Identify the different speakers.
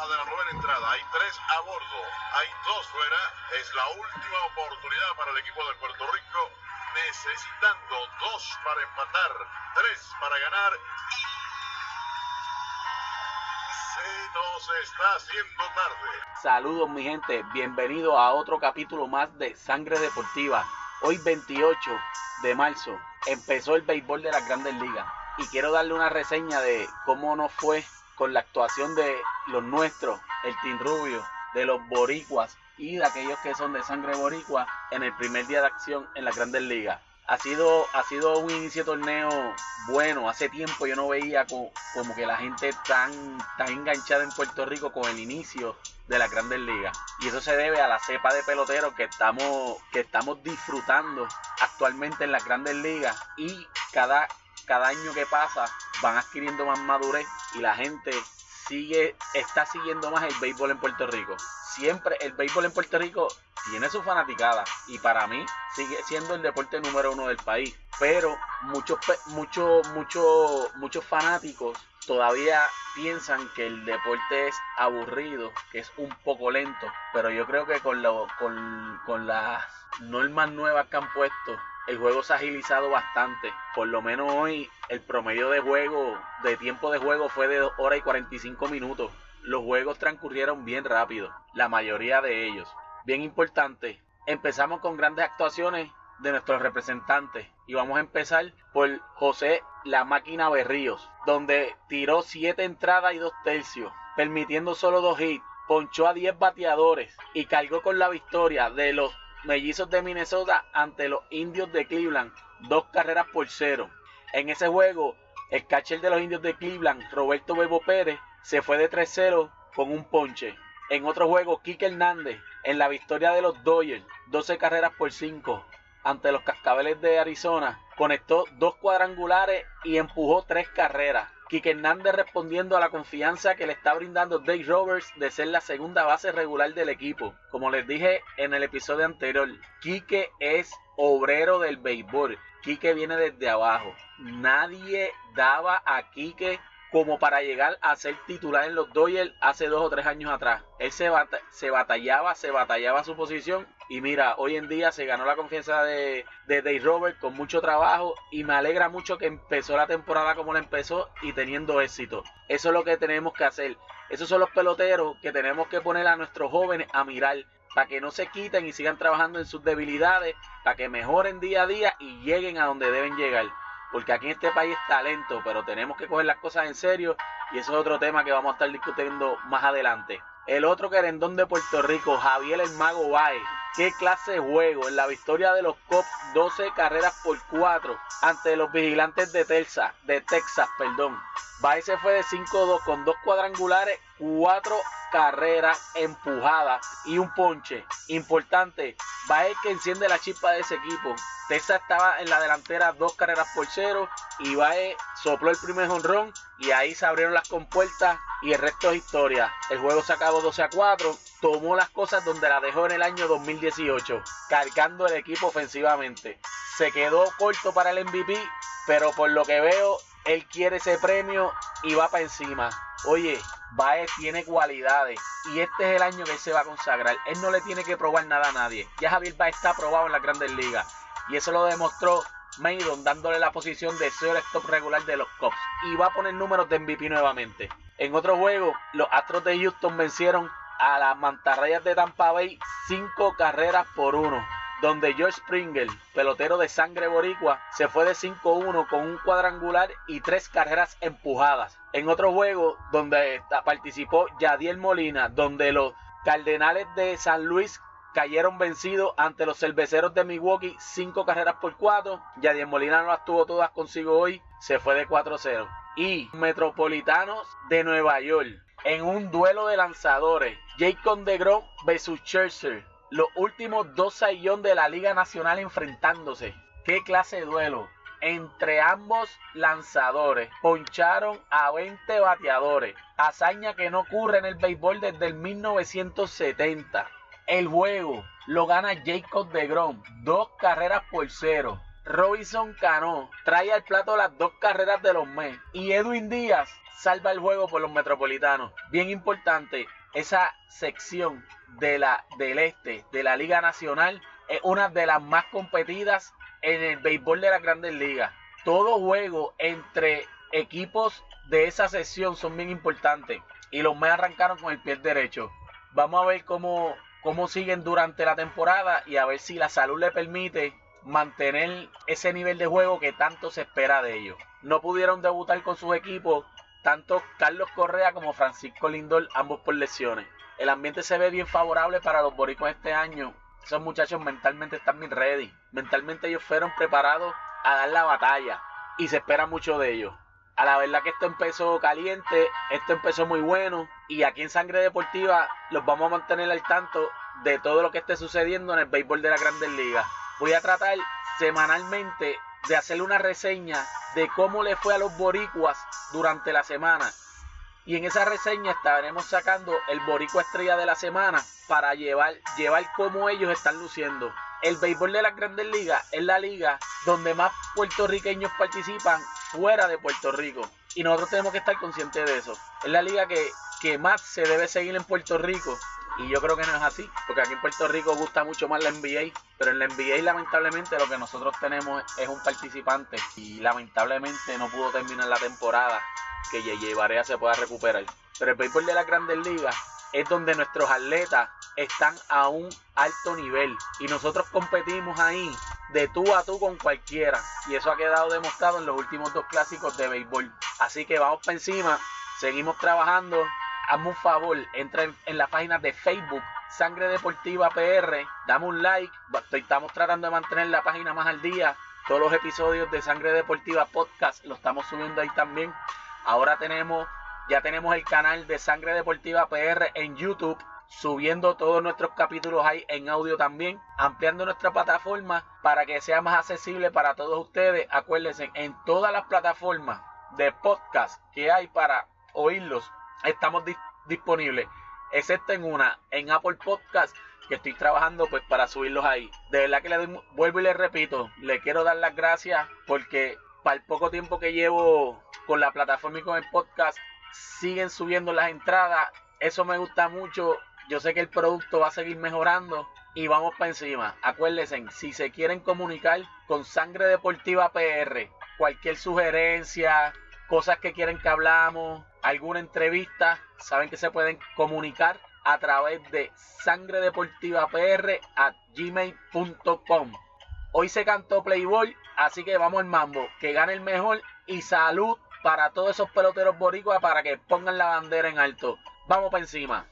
Speaker 1: baja de la novena entrada. Hay tres a bordo, hay dos fuera. Es la última oportunidad para el equipo de Puerto Rico, necesitando dos para empatar, tres para ganar y se nos está haciendo tarde.
Speaker 2: Saludos mi gente, bienvenido a otro capítulo más de Sangre Deportiva. Hoy 28 de marzo empezó el béisbol de las grandes ligas y quiero darle una reseña de cómo nos fue con la actuación de los nuestros, el Team Rubio, de los boricuas y de aquellos que son de sangre boricua en el primer día de acción en las grandes ligas. Ha sido, ha sido un inicio de torneo bueno. Hace tiempo yo no veía como, que la gente tan, tan enganchada en Puerto Rico con el inicio de las grandes ligas. Y eso se debe a la cepa de peloteros que estamos, que estamos disfrutando actualmente en las grandes ligas. Y cada, cada año que pasa van adquiriendo más madurez y la gente sigue, está siguiendo más el béisbol en Puerto Rico. Siempre el béisbol en Puerto Rico tiene su fanaticada y para mí sigue siendo el deporte número uno del país. Pero muchos, muchos, muchos, fanáticos todavía piensan que el deporte es aburrido, que es un poco lento. Pero yo creo que con, lo, con, con las normas nuevas que han puesto el juego se ha agilizado bastante. Por lo menos hoy el promedio de juego, de tiempo de juego fue de 2 horas y 45 minutos. Los juegos transcurrieron bien rápido, la mayoría de ellos. Bien importante, empezamos con grandes actuaciones de nuestros representantes. Y vamos a empezar por José La Máquina Berríos, donde tiró 7 entradas y 2 tercios, permitiendo solo 2 hits, ponchó a 10 bateadores y cargó con la victoria de los mellizos de Minnesota ante los indios de Cleveland, dos carreras por cero. En ese juego, el catcher de los indios de Cleveland, Roberto Bebo Pérez, se fue de 3-0 con un ponche. En otro juego, Kike Hernández, en la victoria de los Dodgers, 12 carreras por 5 ante los Cascabeles de Arizona, conectó dos cuadrangulares y empujó tres carreras. Quique Hernández respondiendo a la confianza que le está brindando Dave Roberts de ser la segunda base regular del equipo. Como les dije en el episodio anterior, Quique es obrero del béisbol. Quique viene desde abajo. Nadie daba a Quique como para llegar a ser titular en los Dodgers hace dos o tres años atrás. Él se, se batallaba, se batallaba su posición y mira, hoy en día se ganó la confianza de, de Dave Robert con mucho trabajo y me alegra mucho que empezó la temporada como la empezó y teniendo éxito. Eso es lo que tenemos que hacer. Esos son los peloteros que tenemos que poner a nuestros jóvenes a mirar para que no se quiten y sigan trabajando en sus debilidades, para que mejoren día a día y lleguen a donde deben llegar porque aquí en este país es talento, pero tenemos que coger las cosas en serio y eso es otro tema que vamos a estar discutiendo más adelante. El otro querendón de Puerto Rico, Javier el Mago Baez. Qué clase de juego en la victoria de los Cops, 12 carreras por 4 ante los vigilantes de Texas, de Texas, perdón. Baez se fue de 5-2 con dos cuadrangulares, 4 carreras empujadas y un ponche. Importante, Baez que enciende la chispa de ese equipo. Texas estaba en la delantera dos carreras por cero y Baez sopló el primer jonrón y ahí se abrieron las compuertas y el resto es historia. El juego se acabó 12 a 4, tomó las cosas donde la dejó en el año 2018, cargando el equipo ofensivamente. Se quedó corto para el MVP, pero por lo que veo, él quiere ese premio y va para encima. Oye, Baez tiene cualidades y este es el año que se va a consagrar. Él no le tiene que probar nada a nadie. Ya Javier Baez está aprobado en las grandes ligas y eso lo demostró Maidon dándole la posición de stop regular de los Cubs y va a poner números de MVP nuevamente. En otro juego, los Astros de Houston vencieron a las Mantarrayas de Tampa Bay 5 carreras por 1 donde George Springer, pelotero de sangre boricua, se fue de 5-1 con un cuadrangular y tres carreras empujadas. En otro juego donde participó Yadiel Molina, donde los Cardenales de San Luis cayeron vencidos ante los cerveceros de Milwaukee, cinco carreras por cuatro. Yadiel Molina no las tuvo todas consigo hoy, se fue de 4-0. Y Metropolitanos de Nueva York, en un duelo de lanzadores, Jacob DeGrom versus Scherzer los últimos dos sayón de la Liga Nacional enfrentándose. ¿Qué clase de duelo? Entre ambos lanzadores poncharon a 20 bateadores, hazaña que no ocurre en el béisbol desde el 1970. El juego lo gana Jacob de Grom, dos carreras por cero. Robinson Cano trae al plato las dos carreras de los Mets y Edwin Díaz salva el juego por los metropolitanos. Bien importante, esa sección de la, del este de la Liga Nacional es una de las más competidas en el béisbol de las grandes ligas. Todo juego entre equipos de esa sección son bien importantes y los Mets arrancaron con el pie derecho. Vamos a ver cómo, cómo siguen durante la temporada y a ver si la salud le permite mantener ese nivel de juego que tanto se espera de ellos. No pudieron debutar con sus equipos tanto Carlos Correa como Francisco Lindor, ambos por lesiones. El ambiente se ve bien favorable para los boricuas este año. Esos muchachos mentalmente están bien ready. Mentalmente ellos fueron preparados a dar la batalla y se espera mucho de ellos. A la verdad que esto empezó caliente, esto empezó muy bueno y aquí en Sangre Deportiva los vamos a mantener al tanto de todo lo que esté sucediendo en el béisbol de la Grandes Ligas. Voy a tratar semanalmente de hacerle una reseña de cómo le fue a los boricuas durante la semana. Y en esa reseña estaremos sacando el boricua estrella de la semana para llevar, llevar cómo ellos están luciendo. El béisbol de las grandes ligas es la liga donde más puertorriqueños participan fuera de Puerto Rico. Y nosotros tenemos que estar conscientes de eso. Es la liga que, que más se debe seguir en Puerto Rico y yo creo que no es así, porque aquí en Puerto Rico gusta mucho más la NBA, pero en la NBA lamentablemente lo que nosotros tenemos es un participante y lamentablemente no pudo terminar la temporada que Yeye Barea se pueda recuperar. Pero el béisbol de las grandes ligas es donde nuestros atletas están a un alto nivel y nosotros competimos ahí de tú a tú con cualquiera y eso ha quedado demostrado en los últimos dos clásicos de béisbol. Así que vamos para encima, seguimos trabajando hazme un favor, entra en, la página de Facebook Sangre Deportiva PR, dame un like, estamos tratando de mantener la página más al día. Todos los episodios de Sangre Deportiva Podcast lo estamos subiendo ahí también. Ahora tenemos, ya tenemos el canal de Sangre Deportiva PR en YouTube, subiendo todos nuestros capítulos ahí en audio también, ampliando nuestra plataforma para que sea más accesible para todos ustedes. Acuérdense, en todas las plataformas de podcast que hay para oírlos, estamos disponibles, excepto en una, en Apple Podcast, que estoy trabajando pues para subirlos ahí. De verdad que le doy, vuelvo y le repito, le quiero dar las gracias porque para el poco tiempo que llevo con la plataforma y con el podcast, siguen subiendo las entradas. Eso me gusta mucho. Yo sé que el producto va a seguir mejorando y vamos para encima. Acuérdense, si se quieren comunicar con Sangre Deportiva PR, cualquier sugerencia, cosas que quieren que hablamos, alguna entrevista, saben que se pueden comunicar a través de gmail.com. Hoy se cantó Playboy, así que vamos al mambo, que gane el mejor y salud para todos esos peloteros boricuas para que pongan la bandera en alto. Vamos para encima.